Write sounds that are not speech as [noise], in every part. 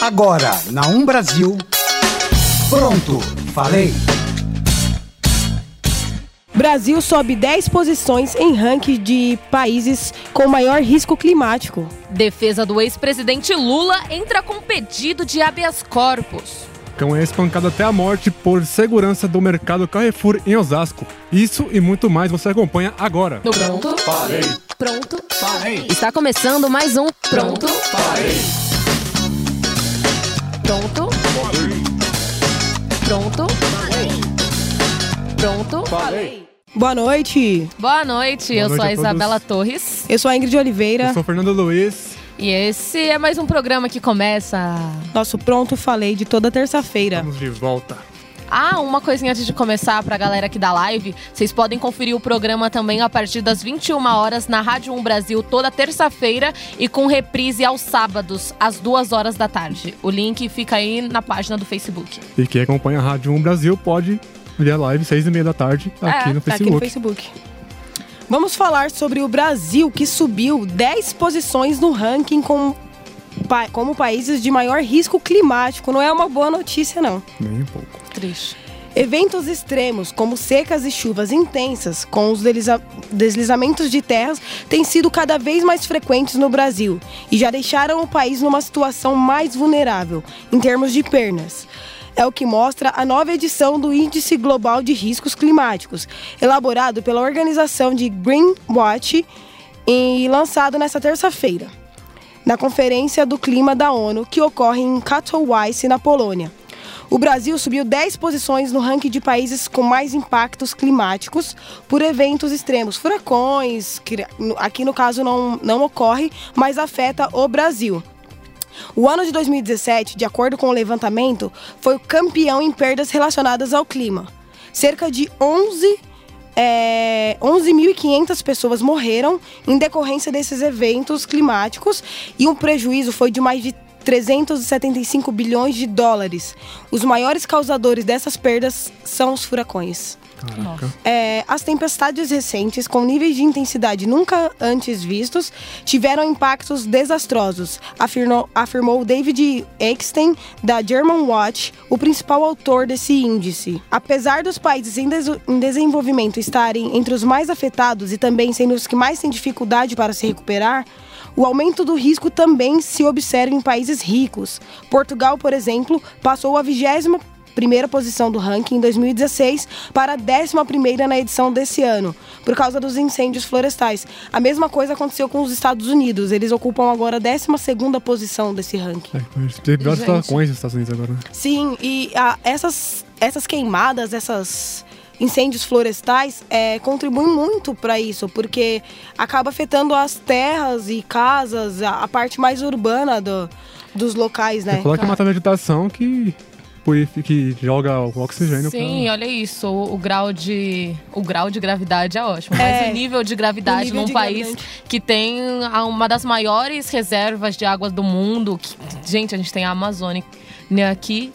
Agora, na Um Brasil. Pronto, falei. Brasil sobe 10 posições em ranking de países com maior risco climático. Defesa do ex-presidente Lula entra com pedido de habeas corpus. Cão é espancado até a morte por segurança do mercado Carrefour em Osasco. Isso e muito mais você acompanha agora. No Pronto Falei. Pronto Falei. Está começando mais um Pronto Falei. Pronto Falei. Pronto Falei. Pronto Falei. Boa noite. Boa noite, Boa eu noite sou a a. Isabela Torres. Eu sou a Ingrid Oliveira. Eu sou Fernando Luiz. E esse é mais um programa que começa. Nosso Pronto Falei de toda terça-feira. Estamos de volta. Ah, uma coisinha antes de começar pra galera aqui da live. Vocês podem conferir o programa também a partir das 21 horas na Rádio 1 Brasil toda terça-feira e com reprise aos sábados às 2 horas da tarde. O link fica aí na página do Facebook. E quem acompanha a Rádio 1 Brasil pode ver a live seis e meia da tarde aqui É, no Aqui no Facebook. Facebook. Vamos falar sobre o Brasil, que subiu 10 posições no ranking com pa- como países de maior risco climático. Não é uma boa notícia, não. Nem um pouco. Triste. Eventos extremos, como secas e chuvas intensas, com os desliza- deslizamentos de terras, têm sido cada vez mais frequentes no Brasil e já deixaram o país numa situação mais vulnerável em termos de pernas. É o que mostra a nova edição do Índice Global de Riscos Climáticos, elaborado pela organização de Greenwatch e lançado nesta terça-feira, na Conferência do Clima da ONU, que ocorre em Katowice, na Polônia. O Brasil subiu 10 posições no ranking de países com mais impactos climáticos por eventos extremos. Furacões, que aqui no caso não, não ocorre, mas afeta o Brasil. O ano de 2017, de acordo com o levantamento, foi o campeão em perdas relacionadas ao clima. Cerca de 11 é, 11.500 pessoas morreram em decorrência desses eventos climáticos e um prejuízo foi de mais de 375 bilhões de dólares. Os maiores causadores dessas perdas são os furacões. Caraca. É, as tempestades recentes, com níveis de intensidade nunca antes vistos, tiveram impactos desastrosos, afirmou, afirmou David Eckstein, da German Watch, o principal autor desse índice. Apesar dos países em, deso- em desenvolvimento estarem entre os mais afetados e também sendo os que mais têm dificuldade para se recuperar, o aumento do risco também se observa em países ricos. Portugal, por exemplo, passou a 20 primeira posição do ranking em 2016 para a 11 primeira na edição desse ano, por causa dos incêndios florestais. A mesma coisa aconteceu com os Estados Unidos. Eles ocupam agora a 12 segunda posição desse ranking. É, tem vários furacões nos Estados Unidos agora. né? Sim, e ah, essas, essas queimadas, essas incêndios florestais é, contribuem muito para isso, porque acaba afetando as terras e casas, a, a parte mais urbana do- dos locais, né? Coloca mata a vegetação que, purifica- que joga o oxigênio Sim, olha isso. O, o grau de. O grau de gravidade é ótimo. É. Mas o nível de gravidade nível num de país gravidade. que tem uma das maiores reservas de águas do mundo. que- gente, a gente tem a Amazônia aqui.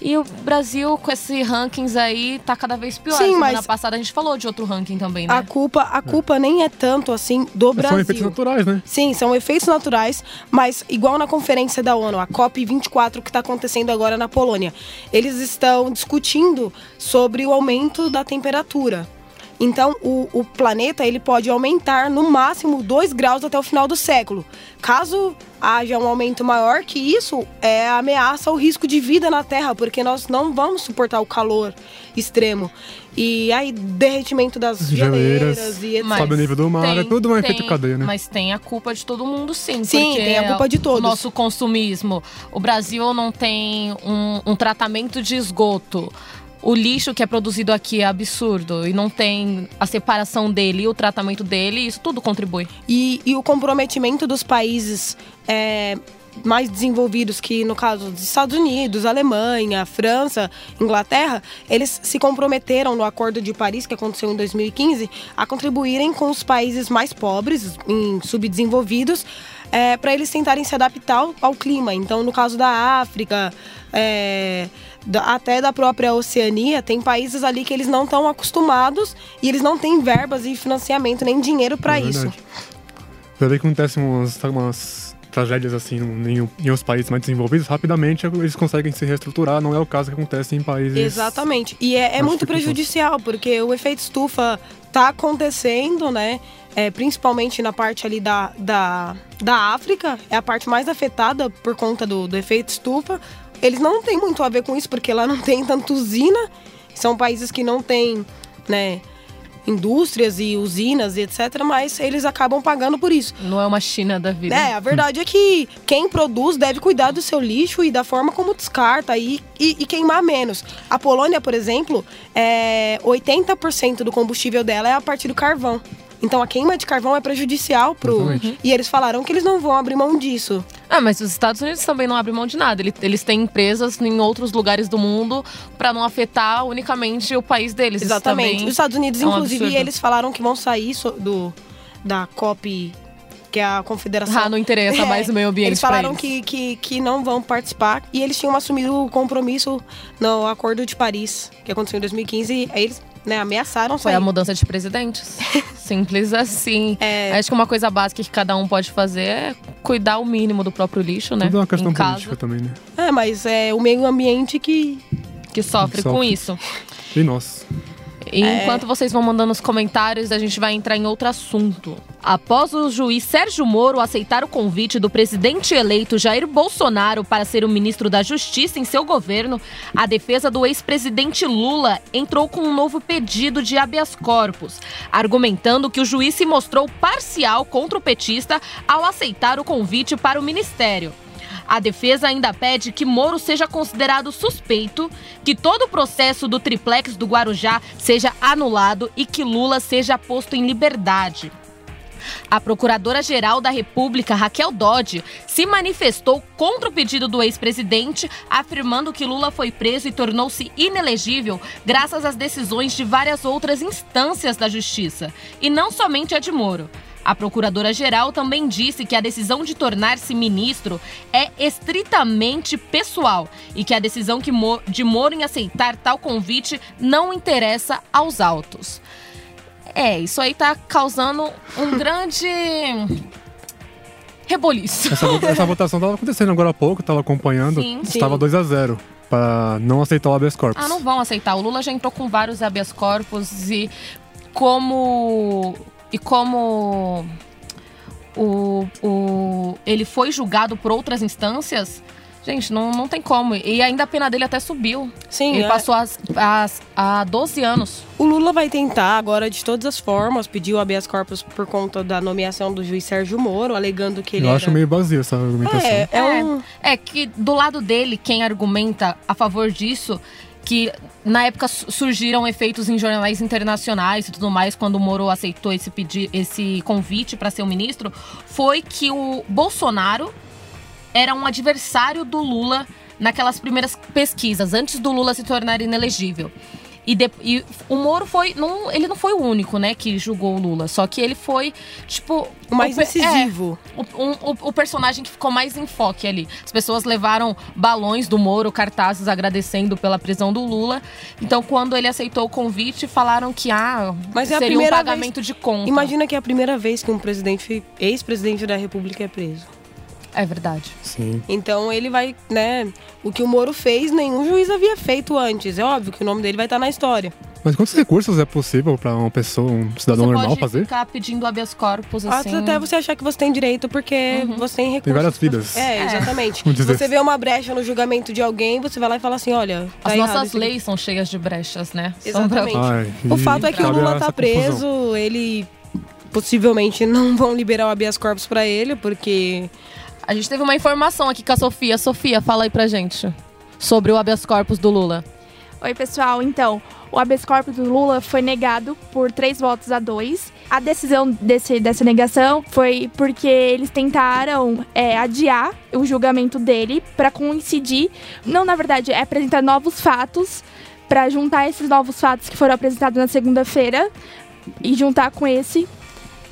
E o Brasil, com esses rankings aí, tá cada vez pior. Sim, Semana mas- passada a gente falou de outro ranking também, né? A culpa, a culpa nem é tanto assim do pra... São efeitos Brasil. naturais, né? Sim, são efeitos naturais, mas igual na conferência da ONU, a COP24 que está acontecendo agora na Polônia, eles estão discutindo sobre o aumento da temperatura. Então, o, o planeta ele pode aumentar no máximo 2 graus até o final do século. Caso haja um aumento maior que isso, é ameaça o risco de vida na Terra, porque nós não vamos suportar o calor extremo. E aí, derretimento das Geleiras, geleiras e etc. Sobe o nível do mar, é tudo um efeito cadeia, né? Mas tem a culpa de todo mundo, sim. Sim, tem a culpa de todos. O nosso consumismo. O Brasil não tem um, um tratamento de esgoto. O lixo que é produzido aqui é absurdo e não tem a separação dele e o tratamento dele, isso tudo contribui. E, e o comprometimento dos países é, mais desenvolvidos, que no caso dos Estados Unidos, Alemanha, França, Inglaterra, eles se comprometeram no Acordo de Paris, que aconteceu em 2015, a contribuírem com os países mais pobres, em subdesenvolvidos, para eles tentarem se adaptar ao, ao clima. Então, no caso da África, é, da- até da própria Oceania, tem países ali que eles não estão acostumados e eles não têm verbas e financiamento nem dinheiro para É isso. que acontece umas, umas tragédias assim em, em os países mais desenvolvidos, rapidamente eles conseguem se reestruturar. Não é o caso que acontece em países. Exatamente. E é, é muito prejudicial, porque o efeito estufa tá acontecendo, né? É, principalmente na parte ali da, da, da África, é a parte mais afetada por conta do, do efeito estufa. Eles não têm muito a ver com isso, porque lá não tem tanto usina. São países que não têm, né? indústrias e usinas e etc, mas eles acabam pagando por isso. Não é uma China da vida. É, a verdade é que quem produz deve cuidar do seu lixo e da forma como descarta e, e, e queimar menos. A Polônia, por exemplo, é 80% do combustível dela é a partir do carvão. Então a queima de carvão é prejudicial pro. Exatamente. E eles falaram que eles não vão abrir mão disso. Ah, mas os Estados Unidos também não abrem mão de nada. Eles têm empresas em outros lugares do mundo para não afetar unicamente o país deles. Exatamente. Os Estados Unidos, é um inclusive, absurdo. eles falaram que vão sair do, da COP que é a confederação. Ah, não interessa [laughs] mais o meio ambiente. Eles falaram eles. Que, que, que não vão participar e eles tinham assumido o compromisso no Acordo de Paris, que aconteceu em 2015. Aí eles né, ameaçaram Foi a mudança de presidentes. [laughs] Simples assim. É... Acho que uma coisa básica que cada um pode fazer é cuidar o mínimo do próprio lixo, né? Tudo é uma questão política também, né? É, mas é o meio ambiente que... Que sofre, que sofre. com isso. E nós. E é... enquanto vocês vão mandando os comentários, a gente vai entrar em outro assunto. Após o juiz Sérgio Moro aceitar o convite do presidente eleito Jair Bolsonaro para ser o ministro da Justiça em seu governo, a defesa do ex-presidente Lula entrou com um novo pedido de habeas corpus, argumentando que o juiz se mostrou parcial contra o petista ao aceitar o convite para o ministério. A defesa ainda pede que Moro seja considerado suspeito, que todo o processo do triplex do Guarujá seja anulado e que Lula seja posto em liberdade. A Procuradora-Geral da República, Raquel Dodge, se manifestou contra o pedido do ex-presidente, afirmando que Lula foi preso e tornou-se inelegível graças às decisões de várias outras instâncias da Justiça, e não somente a de Moro. A procuradora-geral também disse que a decisão de tornar-se ministro é estritamente pessoal e que a decisão de Moro em aceitar tal convite não interessa aos autos. É, isso aí tá causando um grande reboliço. Essa, essa votação estava acontecendo agora há pouco, estava acompanhando. Sim, estava 2 a 0 para não aceitar o habeas corpus. Ah, não vão aceitar. O Lula já entrou com vários habeas corpus e como e como o, o, ele foi julgado por outras instâncias, gente, não, não tem como. E ainda a pena dele até subiu. Sim. Ele é... passou as, as, a 12 anos. O Lula vai tentar agora, de todas as formas, pedir o habeas corpus por conta da nomeação do juiz Sérgio Moro, alegando que ele Eu era... acho meio vazio essa argumentação. É, é, um... é, é que do lado dele, quem argumenta a favor disso que na época surgiram efeitos em jornais internacionais e tudo mais quando o Moro aceitou esse pedir, esse convite para ser o ministro, foi que o Bolsonaro era um adversário do Lula naquelas primeiras pesquisas antes do Lula se tornar inelegível. E, de, e, o Moro foi. Não, ele não foi o único, né, que julgou o Lula. Só que ele foi, tipo. O mais o, incisivo. É, o, um, o, o, personagem que ficou mais em foque ali. As pessoas levaram balões do Moro, cartazes agradecendo pela prisão do Lula. Então, quando ele aceitou o convite, falaram que ah, Mas é seria um pagamento vez, de conta. Imagina que é a primeira vez que um presidente, ex-presidente da República é preso. É verdade. Sim. Então ele vai, né? O que o Moro fez, nenhum juiz havia feito antes. É óbvio que o nome dele vai estar na história. Mas quantos recursos é possível para uma pessoa, um cidadão você normal fazer? Você ficar pedindo habeas corpus, assim... Até você achar que você tem direito, porque uhum. você tem recursos. Tem várias vidas. É, exatamente. É. Você vê uma brecha no julgamento de alguém, você vai lá e fala assim, olha... Tá As nossas leis são cheias de brechas, né? Exatamente. Ai, o fato é que o Lula tá preso, confusão. ele... Possivelmente não vão liberar o habeas corpus para ele, porque a gente teve uma informação aqui com a Sofia. Sofia, fala aí pra gente sobre o habeas corpus do Lula. Oi, pessoal. Então, o habeas corpus do Lula foi negado por três votos a dois. A decisão desse, dessa negação foi porque eles tentaram é, adiar o julgamento dele para coincidir. Não, na verdade, é apresentar novos fatos para juntar esses novos fatos que foram apresentados na segunda-feira e juntar com esse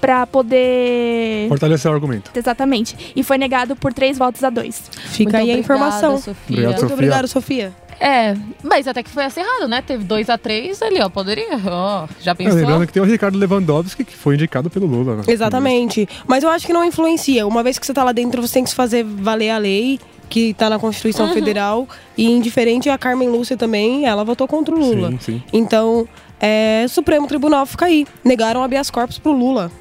para poder. Fortalecer o argumento. Exatamente. E foi negado por três votos a dois. Fica Muito aí a informação. Sofia. Obrigado, Muito obrigado, Sofia. É, mas até que foi acirrado, né? Teve 2 a 3 ali, ó. Poderia. Ó, já É, pensou? lembrando que tem o Ricardo Lewandowski, que foi indicado pelo Lula. né? Exatamente. Mas eu acho que não influencia. Uma vez que você tá lá dentro, você tem que fazer valer a lei que tá na Constituição Federal. E indiferente a Carmen Lúcia também, ela votou contra o Lula. Sim, sim. Então, é, Supremo Tribunal fica aí. Negaram habeas corpus pro Lula.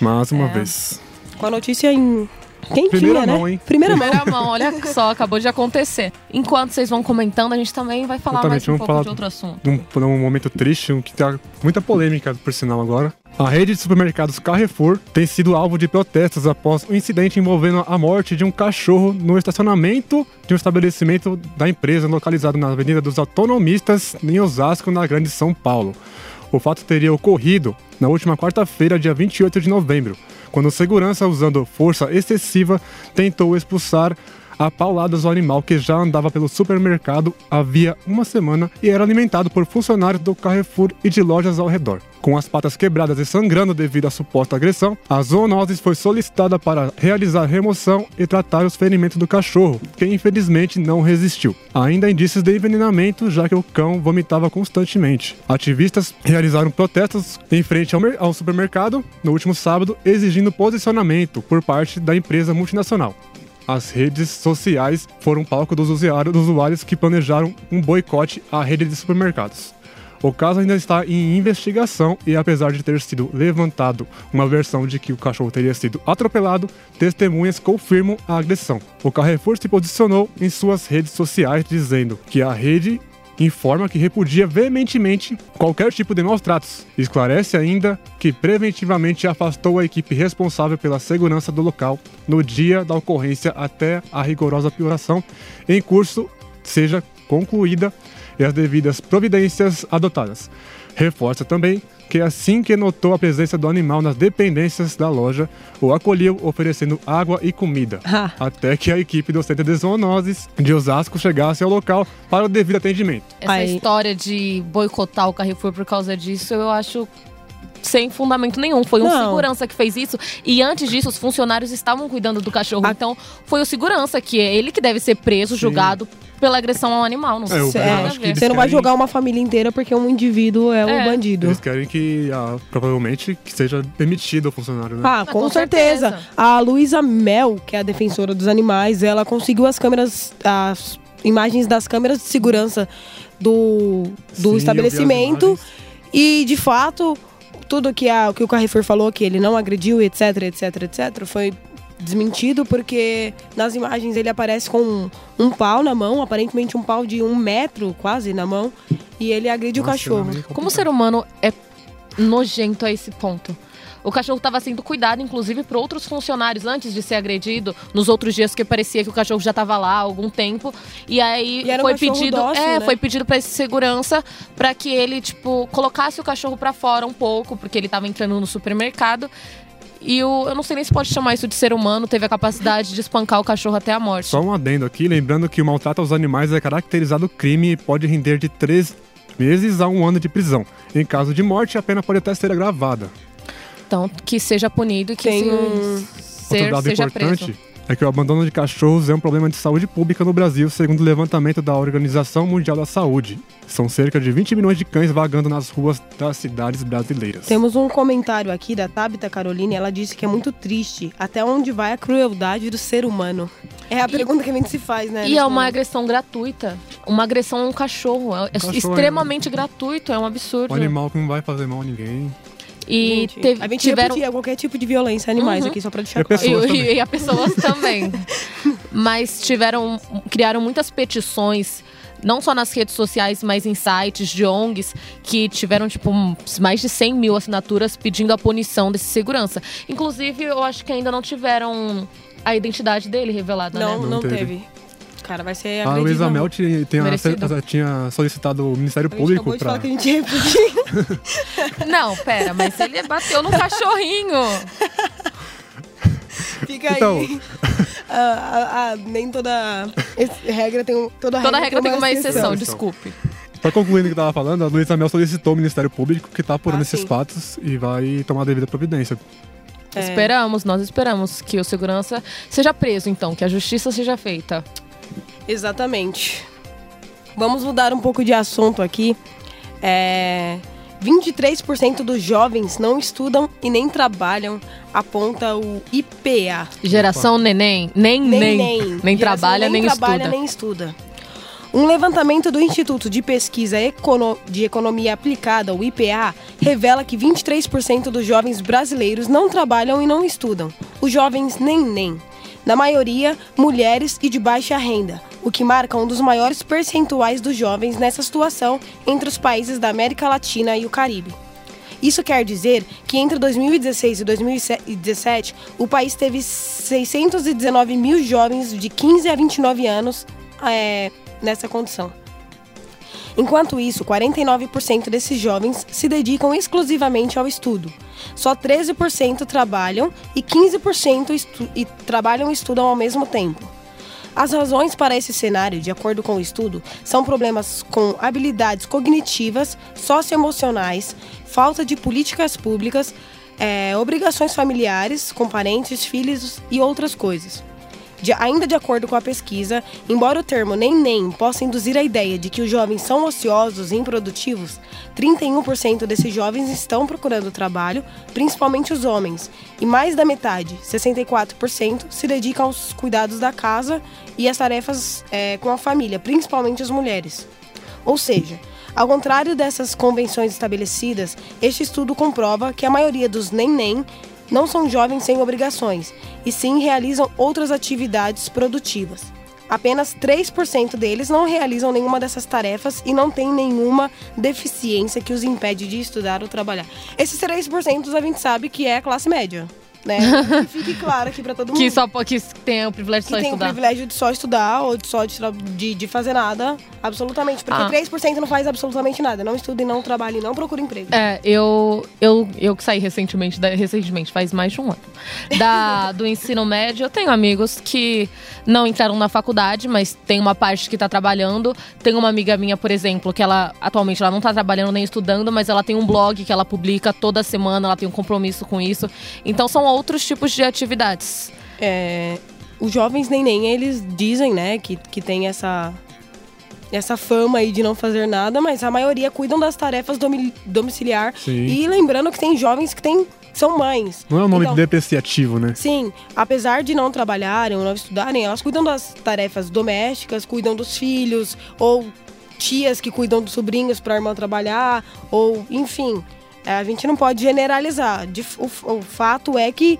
Mais uma É. vez. Com a notícia em quentinha, Primeira né? mão, hein? Primeira mão. Primeira mão, olha só, acabou de acontecer. Enquanto vocês vão comentando, a gente também vai falar Exatamente, mais um vamos pouco falar de outro assunto. Num, num momento triste, um que tá muita polêmica, por sinal, agora. A rede de supermercados Carrefour tem sido alvo de protestos após um incidente envolvendo a morte de um cachorro no estacionamento de um estabelecimento da empresa localizado na Avenida dos Autonomistas, em Osasco, na Grande São Paulo. O fato teria ocorrido na última quarta-feira, dia 28 de novembro, quando o segurança, usando força excessiva, tentou expulsar a pauladas o animal que já andava pelo supermercado havia uma semana e era alimentado por funcionários do Carrefour e de lojas ao redor. Com as patas quebradas e sangrando devido à suposta agressão, a zoonoses foi solicitada para realizar remoção e tratar os ferimentos do cachorro, que infelizmente não resistiu. Ainda há indícios de envenenamento, já que o cão vomitava constantemente. Ativistas realizaram protestos em frente ao, ao supermercado no último sábado, exigindo posicionamento por parte da empresa multinacional. As redes sociais foram palco dos usuários, que planejaram um boicote à rede de supermercados. O caso ainda está em investigação e, apesar de ter sido levantado uma versão de que o cachorro teria sido atropelado, testemunhas confirmam a agressão. O Carrefour se posicionou em suas redes sociais dizendo que a rede informa que repudia veementemente qualquer tipo de maus tratos. Esclarece ainda que preventivamente afastou a equipe responsável pela segurança do local no dia da ocorrência até a rigorosa apuração em curso seja concluída e as devidas providências adotadas. Reforça também que assim que notou a presença do animal nas dependências da loja, o acolheu oferecendo água e comida, Ah. até que a equipe do Centro de Zoonoses de Osasco chegasse ao local para o devido atendimento. Essa Aí- história de boicotar o Carrefour por causa disso, eu acho sem fundamento nenhum. Foi um Não. segurança que fez isso. E antes disso, os funcionários estavam cuidando do cachorro. A- Então, foi o segurança que é ele que deve ser preso, Sim. julgado pela agressão ao animal. Não É, sei. É, Você não vai jogar uma família inteira porque um indivíduo é, o É. bandido. Eles querem que, ah, provavelmente, que seja demitido o funcionário, né? Ah, com, com certeza. certeza. A Luísa Mel, que é a defensora dos animais, ela conseguiu as câmeras, as imagens das câmeras de segurança do, do Sim, estabelecimento. E, de fato, tudo que, a, que o Carrefour falou, que ele não agrediu, etc, etc, etc, foi desmentido, porque nas imagens ele aparece com um, um pau na mão, aparentemente um pau de um metro quase na mão, e ele agride o Nossa, cachorro. é Como o ser humano é nojento a esse ponto? O cachorro estava sendo cuidado, inclusive, por outros funcionários antes de ser agredido. Nos outros dias que parecia que o cachorro já estava lá há algum tempo. E aí E era um foi cachorro pedido, dócil, é, né? foi pedido para esse segurança para que ele tipo colocasse o cachorro para fora um pouco, porque ele estava entrando no supermercado. E o, eu não sei nem se pode chamar isso de ser humano, teve a capacidade de espancar o cachorro até a morte. Só um adendo aqui, lembrando que o maltrato aos animais é caracterizado crime e pode render de três meses a um ano de prisão. Em caso de morte, a pena pode até ser agravada. Então, que seja punido e que Tem se- um- Outro dado seja importante preso. é que o abandono de cachorros é um problema de saúde pública no Brasil, segundo o levantamento da Organização Mundial da Saúde. São cerca de 20 milhões de cães vagando nas ruas das cidades brasileiras. Temos um comentário aqui da Tabita Caroline, ela disse que é muito triste até onde vai a crueldade do ser humano. É a pergunta que a gente se faz, né? E é uma momento. agressão gratuita. Uma agressão a um cachorro. É, é cachorro é- extremamente gratuito, é um absurdo. Um animal que não vai fazer mal a ninguém. E Gente, teve- a gente tiveram. repudia qualquer tipo de violência a animais Uhum. aqui, só pra deixar claro. E, também. e, e a pessoas também. [laughs] Mas tiveram. Criaram muitas petições. Não só nas redes sociais, mas em sites de ONGs que tiveram, tipo, mais de 100 mil assinaturas pedindo a punição desse segurança. Inclusive, eu acho que ainda não tiveram a identidade dele revelada, Não, né? não, Não teve. teve. Cara, vai ser A. Luísa Mel tinha, tinha, solicitado o Ministério A gente Público para. falar que a gente repudia. [laughs] [laughs] Não, pera, mas ele bateu no cachorrinho. Fica Então. aí. [laughs] Ah, ah, ah, nem toda regra tem um- toda, Toda regra tem uma exceção, exceção. desculpe. Só concluindo o que eu tava falando, a Luísa Mel solicitou o Ministério Público que tá apurando Ah, esses sim. fatos e vai tomar a devida providência. É. Esperamos, nós esperamos que o segurança seja preso, então, que a justiça seja feita. Exatamente. Vamos mudar um pouco de assunto aqui. É, 23% dos jovens não estudam e nem trabalham, aponta o IPA. Geração neném. Nem, nem. Nem, nem. nem trabalha, nem, nem trabalha, nem estuda. Um levantamento do Instituto de Pesquisa Econo de Economia Aplicada, o IPA, revela que 23% dos jovens brasileiros não trabalham e não estudam. Os jovens nem nem. Na maioria, mulheres e de baixa renda, o que marca um dos maiores percentuais dos jovens nessa situação entre os países da América Latina e o Caribe. Isso quer dizer que entre 2016 e 2017, o país teve 619 mil jovens de 15 a 29 anos é, nessa condição. Enquanto isso, 49% desses jovens se dedicam exclusivamente ao estudo. Só 13% trabalham e 15% e trabalham e estudam ao mesmo tempo. As razões para esse cenário, de acordo com o estudo, são problemas com habilidades cognitivas, socioemocionais, falta de políticas públicas, é, obrigações familiares com parentes, filhos e outras coisas. De, ainda de acordo com a pesquisa, embora o termo nem nem possa induzir a ideia de que os jovens são ociosos e improdutivos, 31% desses jovens estão procurando trabalho, principalmente os homens, e mais da metade, 64%, se dedicam aos cuidados da casa e às tarefas é, com a família, principalmente as mulheres. Ou seja, ao contrário dessas convenções estabelecidas, este estudo comprova que a maioria dos nem-nem não são jovens sem obrigações, e sim realizam outras atividades produtivas. Apenas 3% deles não realizam nenhuma dessas tarefas e não têm nenhuma deficiência que os impede de estudar ou trabalhar. Esses 3% a gente sabe que é a classe média né? que fique claro aqui pra todo mundo. Que só que tem o privilégio de só que estudar. tem o privilégio de só estudar ou de só de, de, de fazer nada, absolutamente. Porque ah. 3% não faz absolutamente nada. Não estuda e não trabalha e não procura emprego. É, eu, eu, eu que saí recentemente, recentemente, faz mais de um ano, da, [laughs] do ensino médio, eu tenho amigos que não entraram na faculdade, mas tem uma parte que tá trabalhando. Tem uma amiga minha, por exemplo, que ela atualmente ela não tá trabalhando nem estudando, mas ela tem um blog que ela publica toda semana, ela tem um compromisso com isso. Então são outros tipos de atividades. É, os jovens nem eles dizem, né, que, que tem essa essa fama aí de não fazer nada, mas a maioria cuidam das tarefas domiciliar. Sim. E lembrando que tem jovens que têm são mães. Não é um nome então, depreciativo, né? Sim. Apesar de não trabalharem ou não estudarem, elas cuidam das tarefas domésticas, cuidam dos filhos, ou tias que cuidam dos sobrinhos para a irmã trabalhar, ou enfim. É, a gente não pode generalizar. O, o fato é que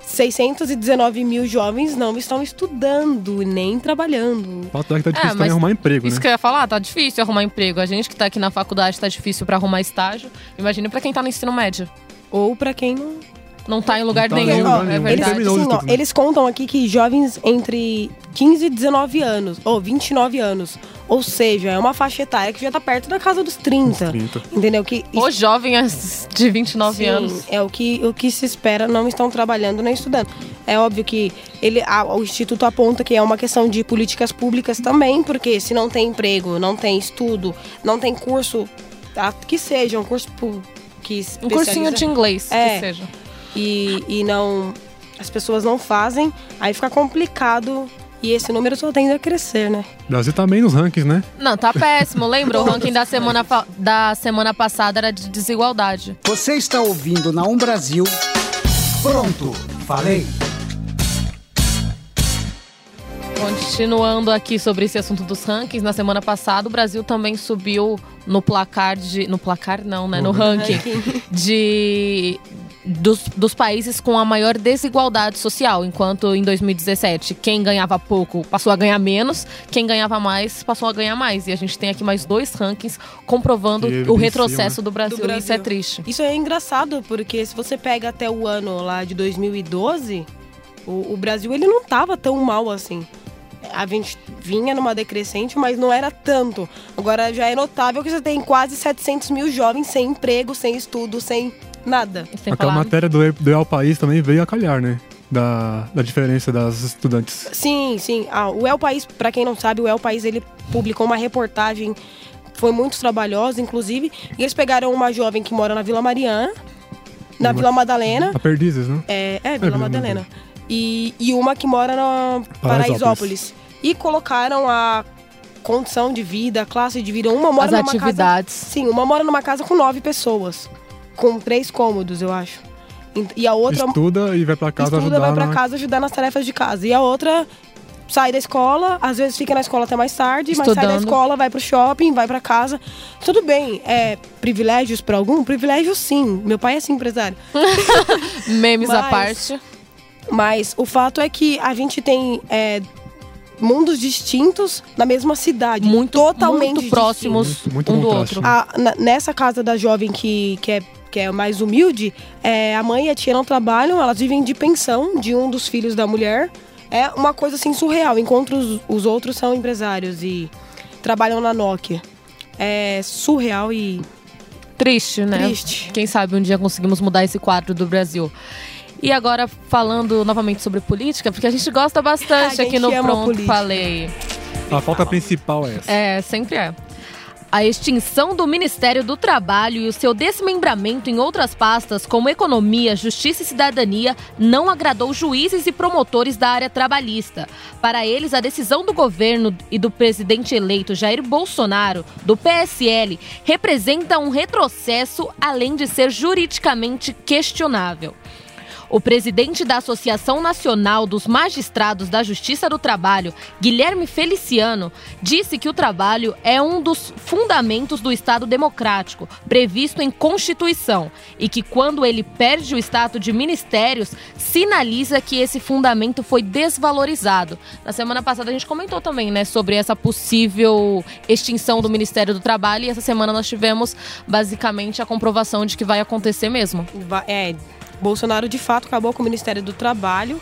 619 mil jovens não estão estudando nem trabalhando. O fato é que tá difícil é, também arrumar emprego, isso né? que eu ia falar, tá difícil arrumar emprego. A gente que tá aqui na faculdade tá difícil para arrumar estágio. Imagina para quem tá no ensino médio. Ou para quem não não tá em lugar tá nenhum, ó, é verdade. Eles, assim, ó, eles contam aqui que jovens entre 15 e 19 anos, ou 29 anos, ou seja, é uma faixa etária que já tá perto da casa dos 30. 30. Entendeu? Que Ou jovens de 29 Sim, anos. É o que, o que se espera, não estão trabalhando nem estudando. É óbvio que ele, a, o Instituto aponta que é uma questão de políticas públicas também, porque se não tem emprego, não tem estudo, não tem curso, tá, que seja um curso que Um cursinho de inglês, é, que seja e, e não as pessoas não fazem, aí fica complicado e esse número só tende a crescer, né? O Brasil tá bem nos rankings, né? Não, tá péssimo. Lembra? o ranking da semana, da semana passada era de desigualdade. Você está ouvindo na Um Brasil. Pronto, falei. Continuando aqui sobre esse assunto dos rankings, na semana passada o Brasil também subiu no placar de. No placar não, né? No ranking de dos, dos países com a maior desigualdade social, enquanto em 2017 quem ganhava pouco passou a ganhar menos, quem ganhava mais passou a ganhar mais. E a gente tem aqui mais dois rankings comprovando o retrocesso do Brasil, do Brasil. Isso é triste. Isso é engraçado, porque se você pega até o ano lá de 2012, o, o Brasil ele não estava tão mal assim a gente vinha numa decrescente, mas não era tanto. Agora já é notável que você tem quase 700 mil jovens sem emprego, sem estudo, sem Nada. Aquela falar. matéria do, do El País também veio a calhar, né? Da, da diferença das estudantes. Sim, sim. Ah, o El País, para quem não sabe, o El País ele publicou uma reportagem, foi muito trabalhosa, inclusive, e eles pegaram uma jovem que mora na Vila Mariana, na uma, Vila Madalena. A Perdizes, né? É, é, Vila é, Madalena. E, e uma que mora na Paraisópolis. Paraisópolis. E colocaram a condição de vida, classe de vida. Uma mora As numa casa. atividades. Sim, uma mora numa casa com nove pessoas. Com três cômodos, eu acho. E a outra Estuda e vai pra casa estuda, ajudar vai pra na- casa ajudar nas tarefas de casa. E a outra sai da escola, às vezes fica na escola até mais tarde, mas sai da Estudando. escola, vai pro shopping, vai pra casa. Tudo bem, é privilégios pra algum? Privilégio sim. Meu pai é sim empresário. [laughs] Memes à Mas- parte. Mas o fato é que a gente tem é, mundos distintos na mesma cidade. Muito, totalmente muito próximos Muito- muito um do outro. né? A- na- nessa casa da jovem que, que, é, que é mais humilde, é, a mãe e a tia não trabalham, elas vivem de pensão de um dos filhos da mulher. É uma coisa assim surreal, enquanto os, os outros são empresários e trabalham na Nokia. É surreal e Triste, né? triste. Quem sabe um dia conseguimos mudar esse quadro do Brasil. E agora, falando novamente sobre política, porque a gente gosta bastante A aqui gente no Pronto. Falei. A pauta principal é essa. É, sempre é. A extinção do Ministério do Trabalho e o seu desmembramento em outras pastas, como Economia, Justiça e Cidadania, não agradou juízes e promotores da área trabalhista. Para eles, a decisão do governo e do presidente eleito Jair Bolsonaro, do PSL, representa um retrocesso além de ser juridicamente questionável. O presidente da Associação Nacional dos Magistrados da Justiça do Trabalho, Guilherme Feliciano, disse que o trabalho é um dos fundamentos do Estado democrático, previsto em Constituição, e que quando ele perde o status de ministérios, sinaliza que esse fundamento foi desvalorizado. Na semana passada a gente comentou também, né, sobre essa possível extinção do Ministério do Trabalho, e essa semana nós tivemos basicamente a comprovação de que vai acontecer mesmo. É, Bolsonaro de fato acabou com o Ministério do Trabalho.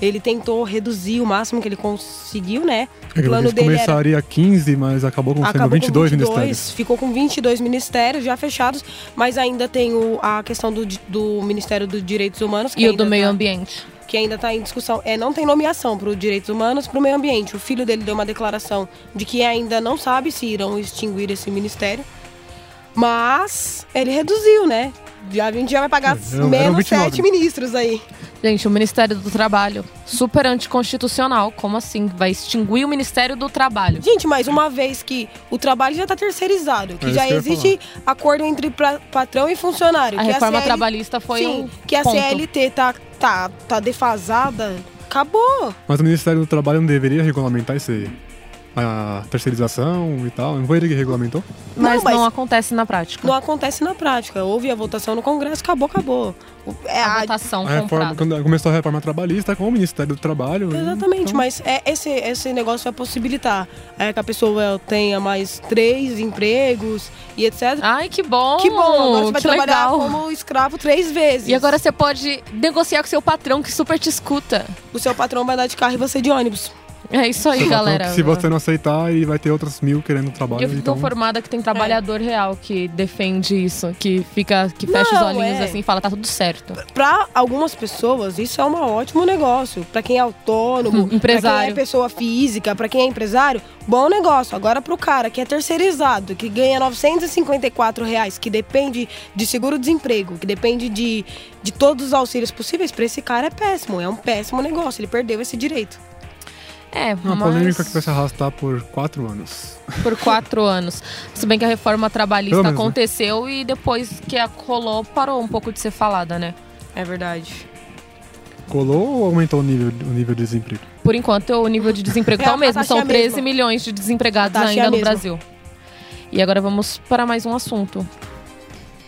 Ele tentou reduzir o máximo que ele conseguiu, né? É O plano eles dele era começaria a 15, mas acabou com sendo acabou 22 com 22, ministérios. ficou com 22 ministérios já fechados, mas ainda tem o- a questão do, do Ministério dos Direitos Humanos que E o do meio tá- ambiente. que ainda está em discussão. É, não tem nomeação para os direitos humanos para o meio ambiente. O filho dele deu uma declaração de que ainda não sabe se irão extinguir esse ministério, mas ele reduziu, né? Já, a gente já vai pagar eram menos 29. sete ministros aí. Gente, o Ministério do Trabalho, super anticonstitucional. Como assim? Vai extinguir o Ministério do Trabalho. Gente, mas uma vez que o trabalho já está terceirizado, que É já isso que eu existe acordo entre pra- patrão e funcionário, A que reforma CL trabalhista foi sim, um que a ponto. CLT tá, tá, tá defasada, acabou. Mas o Ministério do Trabalho não deveria regulamentar esse, a terceirização e tal? Não foi ele que regulamentou? Mas Não, mas- não acontece na prática. Não acontece na prática. Houve a votação no Congresso, acabou, acabou. É a a- votação A reforma, quando começou a reforma trabalhista com o Ministério do Trabalho. Exatamente, então, mas é, esse, esse negócio vai possibilitar é, que a pessoa tenha mais três empregos e etc. Ai, que bom! que bom, agora você vai que trabalhar legal. como escravo três vezes. E agora você pode negociar com seu patrão que super te escuta. o seu patrão vai dar de carro e você de ônibus. É isso aí, galera. que Se você não aceitar, e vai ter outros mil querendo trabalho. Eu fico então... que tem trabalhador real que defende isso, que fica, que fecha os Não, olhinhos é. assim e fala, tá tudo certo. Para algumas pessoas, isso é um ótimo negócio. Para quem é autônomo, [laughs] pra Empresário. quem é pessoa física, para quem é empresário, bom negócio. Agora pro cara que é terceirizado, que ganha 954 reais, que depende de seguro-desemprego, que depende de, de todos os auxílios possíveis, para esse cara é péssimo. É um péssimo negócio. Ele perdeu esse direito. É, Uma mas polêmica que vai se arrastar por quatro anos. por quatro anos. Se bem que a reforma trabalhista menos, né? aconteceu e depois que a rolou, parou um pouco de ser falada, né? É verdade. Colou ou aumentou o nível, o nível de desemprego? Por enquanto, o nível de desemprego É, tá o a mesmo. São é a 13 mesma. milhões de desempregados é ainda no mesma. Brasil. E agora vamos para mais um assunto.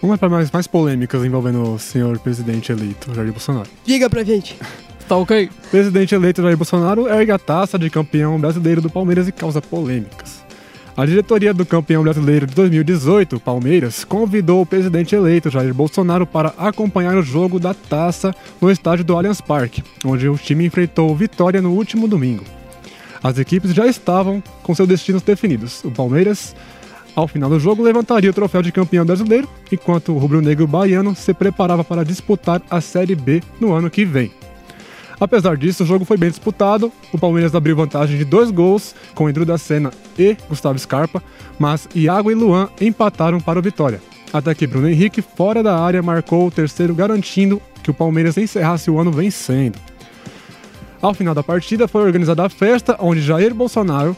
Vamos para mais, mais polêmicas envolvendo o senhor presidente eleito, Jair Bolsonaro. Diga pra gente. [laughs] Tá ok? Presidente eleito Jair Bolsonaro ergue a taça de campeão brasileiro do Palmeiras e causa polêmicas. A diretoria do campeão brasileiro de 2018, Palmeiras, convidou o presidente eleito Jair Bolsonaro para acompanhar o jogo da taça no estádio do Allianz Parque, onde o time enfrentou Vitória no último domingo. As equipes já estavam com seus destinos definidos. O Palmeiras, ao final do jogo, levantaria o troféu de campeão brasileiro, enquanto o rubro-negro baiano se preparava para disputar a Série B no ano que vem. Apesar disso, o jogo foi bem disputado. O Palmeiras abriu vantagem de dois gols com Edu da Senna e Gustavo Scarpa, mas Iago e Luan empataram para o Vitória. Até que Bruno Henrique, fora da área, marcou o terceiro, garantindo que o Palmeiras encerrasse o ano vencendo. Ao final da partida, foi organizada a festa onde Jair Bolsonaro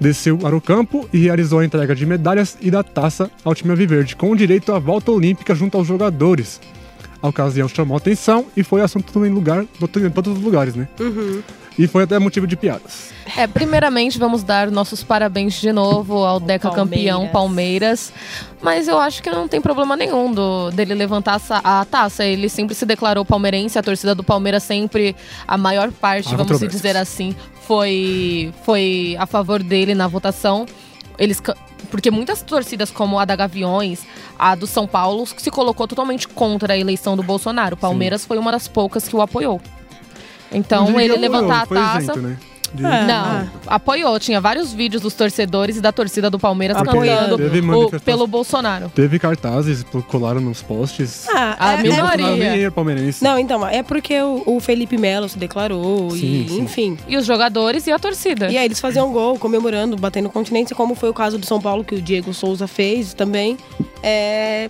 desceu para o campo e realizou a entrega de medalhas e da taça ao time Viverde, com direito à volta olímpica junto aos jogadores. A ocasião chamou atenção e foi assunto em, lugar, em todos os lugares, né? E foi até motivo de piadas. É, primeiramente vamos dar nossos parabéns de novo ao Deca campeão Palmeiras. Mas eu acho que não tem problema nenhum do, dele levantar essa- a taça. Ele sempre se declarou palmeirense, a torcida do Palmeiras sempre, a maior parte, Há vamos dizer assim, foi, foi a favor dele na votação. Eles, porque muitas torcidas, como a da Gaviões, a do São Paulo, se colocou totalmente contra a eleição do Bolsonaro. O Palmeiras foi uma das poucas que o apoiou. Então, ele apoiou, levantar a taça. isento, né? De- É. Não, apoiou. Tinha vários vídeos dos torcedores e da torcida do Palmeiras Apoiando. cantando Teve o- pelo Bolsonaro. Teve cartazes, colaram nos posts. Ah, A é- é- minoria. É palmeirense. Não, então, é porque o, o Felipe Melo se declarou Sim, e, sim. enfim. E os jogadores e a torcida. E aí eles faziam gol, comemorando, batendo continência, como foi o caso do São Paulo, que o Diego Souza fez também. É...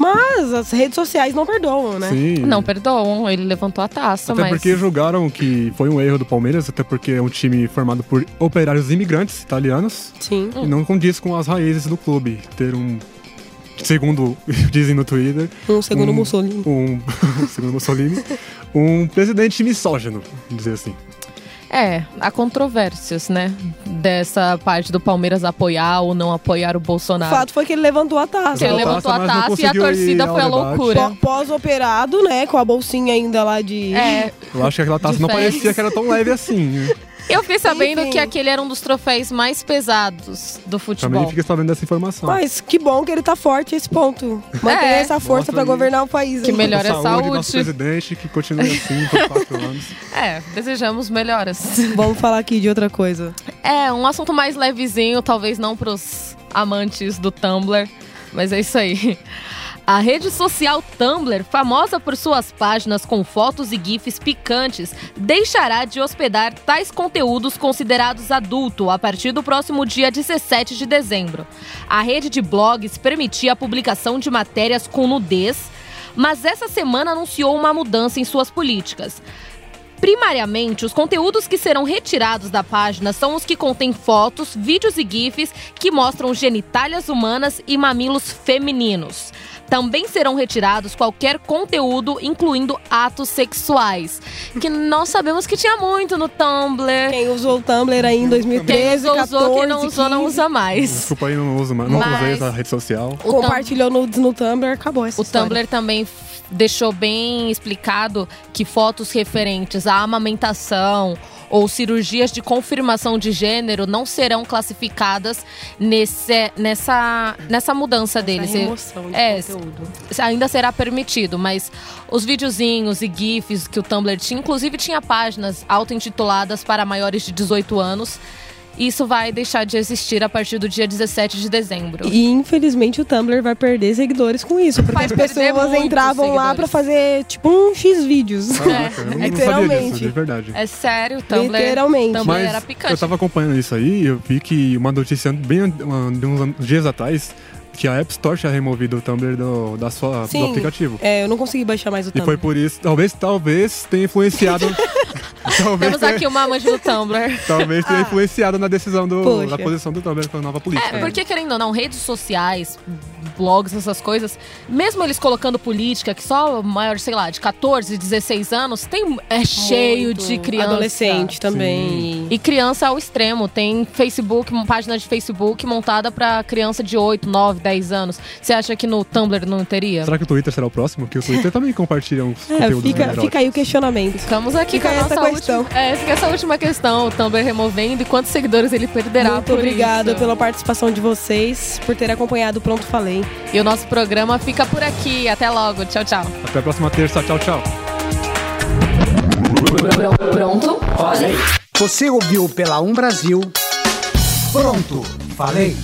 Mas as redes sociais não perdoam, né? Sim. Não perdoam, ele levantou a taça, Até mas. porque julgaram que foi um erro do Palmeiras, até porque é um time formado por operários imigrantes italianos Sim. E não condiz com as raízes do clube. Ter um, segundo [laughs] dizem no Twitter, Um segundo Um- Mussolini. um, [laughs] segundo Mussolini, um presidente misógino, vamos dizer assim. É, há controvérsias, né? Dessa parte do Palmeiras apoiar ou não apoiar o O Bolsonaro. fato foi que ele levantou a taça. Ele Levantou a taça, e a torcida foi a loucura. Pó- Pós-operado, né? Com a bolsinha ainda lá de. É, Eu acho que aquela taça não parecia que era tão leve assim. [laughs] eu fiquei sabendo Enfim. que aquele era um dos troféus mais pesados do futebol. Também fiquei sabendo dessa informação. Mas que bom que ele tá forte a esse ponto. Mantenha É. essa força Mostra pra aí. governar o país. Que hein? melhor é a Nosso saúde. presidente, que continue assim por quatro [laughs] anos. É, desejamos melhoras. Vamos falar aqui de outra coisa. É, um assunto mais levezinho, talvez não pros amantes do Tumblr, mas é isso aí. A rede social Tumblr, famosa por suas páginas com fotos e gifs picantes, deixará de hospedar tais conteúdos considerados adulto a partir do próximo dia 17 de dezembro. A rede de blogs permitia a publicação de matérias com nudez, mas essa semana anunciou uma mudança em suas políticas. Primariamente, os conteúdos que serão retirados da página são os que contêm fotos, vídeos e GIFs que mostram genitálias humanas e mamilos femininos. Também serão retirados qualquer conteúdo, incluindo atos sexuais. Que nós sabemos que tinha muito no Tumblr. Quem usou o Tumblr aí em Quem 2013, usou, 14, usou, quem não usou, não 15, usa mais. Desculpa aí, não uso, mais- não Mas- usei essa rede social. O Compartilhou nudes no Tumblr, acabou essa O história. Tumblr também deixou bem explicado que fotos referentes à amamentação ou cirurgias de confirmação de gênero não serão classificadas nesse, nessa, nessa mudança dele. Essa Se- remoção de é, conteúdo. ainda será permitido, mas os videozinhos e GIFs que o Tumblr tinha, inclusive tinha páginas auto-intituladas para maiores de 18 anos. Isso vai deixar de existir a partir do dia 17 de dezembro. E infelizmente o Tumblr vai perder seguidores com isso, porque Vai as pessoas entravam lá seguidores. pra fazer tipo um X vídeos. Não sabia disso, [laughs] Literalmente. de verdade. É sério, o Tumblr, Literalmente. Tumblr Mas era picante. eu tava acompanhando isso aí e eu vi que uma notícia bem de uns dias atrás que a App Store tinha removido o Tumblr do, da sua, do Sim. aplicativo. É, eu não consegui baixar mais o E Tumblr. foi por isso, talvez, talvez tenha influenciado. [laughs] [laughs] talvez Temos tenha, aqui uma amante do Tumblr. [laughs] talvez tenha Ah. influenciado na decisão do, da posição do Tumblr com a nova política. É, porque querendo ou não, redes sociais, blogs, essas coisas, mesmo eles colocando política, que só maior, sei lá, de 14, 16 anos, tem é cheio Muito. de criança. Adolescente também. E criança ao extremo. Tem Facebook, uma página de Facebook montada pra criança de 8, 9, 10 anos. Você acha que no Tumblr não teria? Será que o Twitter será o próximo? Que o [laughs] Twitter também compartilha uns É, conteúdos fica, fica aí o questionamento. Ficamos aqui Fica com a essa nossa questão. última. É, fica essa última questão. O Tumblr removendo e quantos seguidores ele perderá Muito por obrigada isso. pela participação de vocês, por ter acompanhado o Pronto Falei. E o nosso programa fica por aqui. Até logo. Tchau, tchau. Até a próxima terça. Tchau, tchau. Pronto? Você ouviu pela Um Brasil. Pronto, falei.